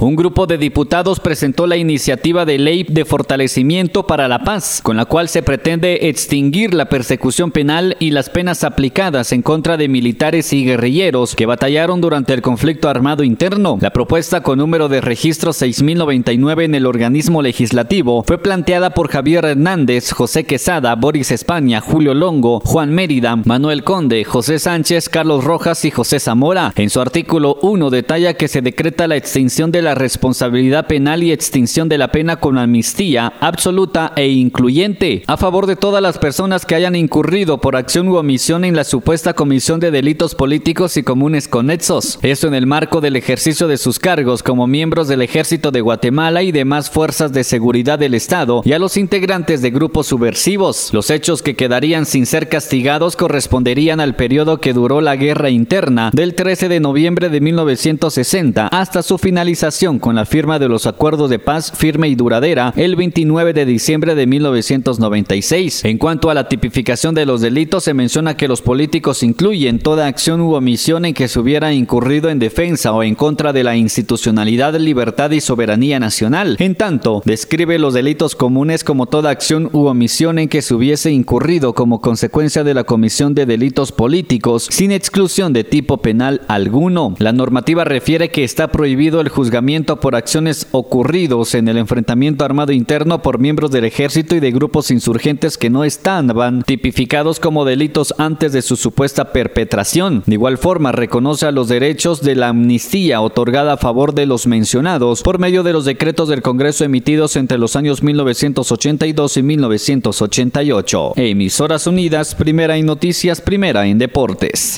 Un grupo de diputados presentó la iniciativa de ley de fortalecimiento para la paz, con la cual se pretende extinguir la persecución penal y las penas aplicadas en contra de militares y guerrilleros que batallaron durante el conflicto armado interno. La propuesta con número de registro 6099 en el organismo legislativo fue planteada por Javier Hernández, José Quesada, Boris España, Julio Longo, Juan Mérida, Manuel Conde, José Sánchez, Carlos Rojas y José Zamora. En su artículo 1 detalla que se decreta la extinción de la la responsabilidad penal y extinción de la pena con amnistía absoluta e incluyente a favor de todas las personas que hayan incurrido por acción u omisión en la supuesta comisión de delitos políticos y comunes conexos. Esto en el marco del ejercicio de sus cargos como miembros del Ejército de Guatemala y demás fuerzas de seguridad del Estado y a los integrantes de grupos subversivos. Los hechos que quedarían sin ser castigados corresponderían al periodo que duró la guerra interna del 13 de noviembre de 1960 hasta su finalización con la firma de los acuerdos de paz firme y duradera el 29 de diciembre de 1996. En cuanto a la tipificación de los delitos, se menciona que los políticos incluyen toda acción u omisión en que se hubiera incurrido en defensa o en contra de la institucionalidad, libertad y soberanía nacional. En tanto, describe los delitos comunes como toda acción u omisión en que se hubiese incurrido como consecuencia de la comisión de delitos políticos, sin exclusión de tipo penal alguno. La normativa refiere que está prohibido el juzgamiento por acciones ocurridos en el enfrentamiento armado interno por miembros del ejército y de grupos insurgentes que no estaban tipificados como delitos antes de su supuesta perpetración. De igual forma, reconoce a los derechos de la amnistía otorgada a favor de los mencionados por medio de los decretos del Congreso emitidos entre los años 1982 y 1988. Emisoras Unidas, primera en noticias, primera en deportes.